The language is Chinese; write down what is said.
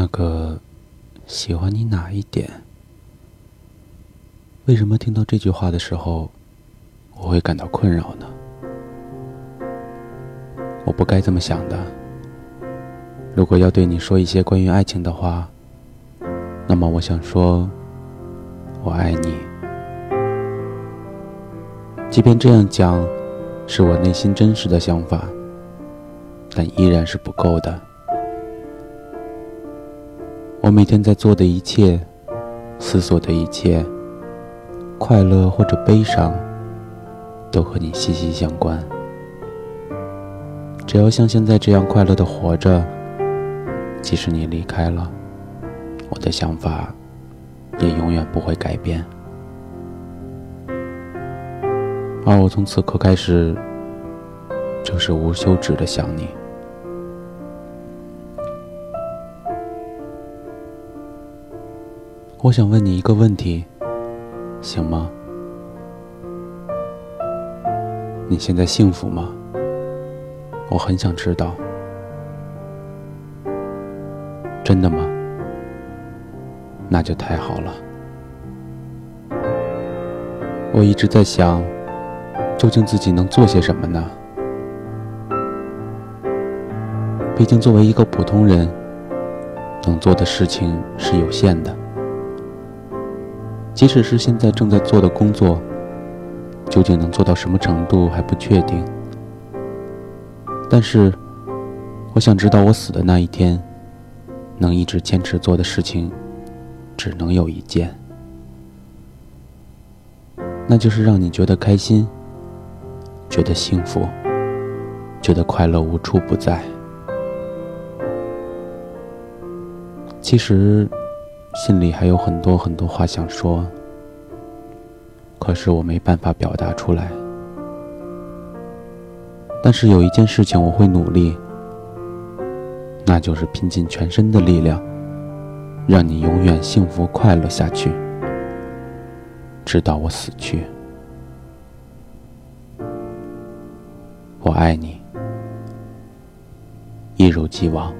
那个喜欢你哪一点？为什么听到这句话的时候，我会感到困扰呢？我不该这么想的。如果要对你说一些关于爱情的话，那么我想说，我爱你。即便这样讲，是我内心真实的想法，但依然是不够的。我每天在做的一切，思索的一切，快乐或者悲伤，都和你息息相关。只要像现在这样快乐的活着，即使你离开了，我的想法也永远不会改变。而我从此刻开始，就是无休止的想你。我想问你一个问题，行吗？你现在幸福吗？我很想知道，真的吗？那就太好了。我一直在想，究竟自己能做些什么呢？毕竟作为一个普通人，能做的事情是有限的。即使是现在正在做的工作，究竟能做到什么程度还不确定。但是，我想知道我死的那一天，能一直坚持做的事情，只能有一件，那就是让你觉得开心，觉得幸福，觉得快乐无处不在。其实，心里还有很多很多话想说，可是我没办法表达出来。但是有一件事情我会努力，那就是拼尽全身的力量，让你永远幸福快乐下去，直到我死去。我爱你，一如既往。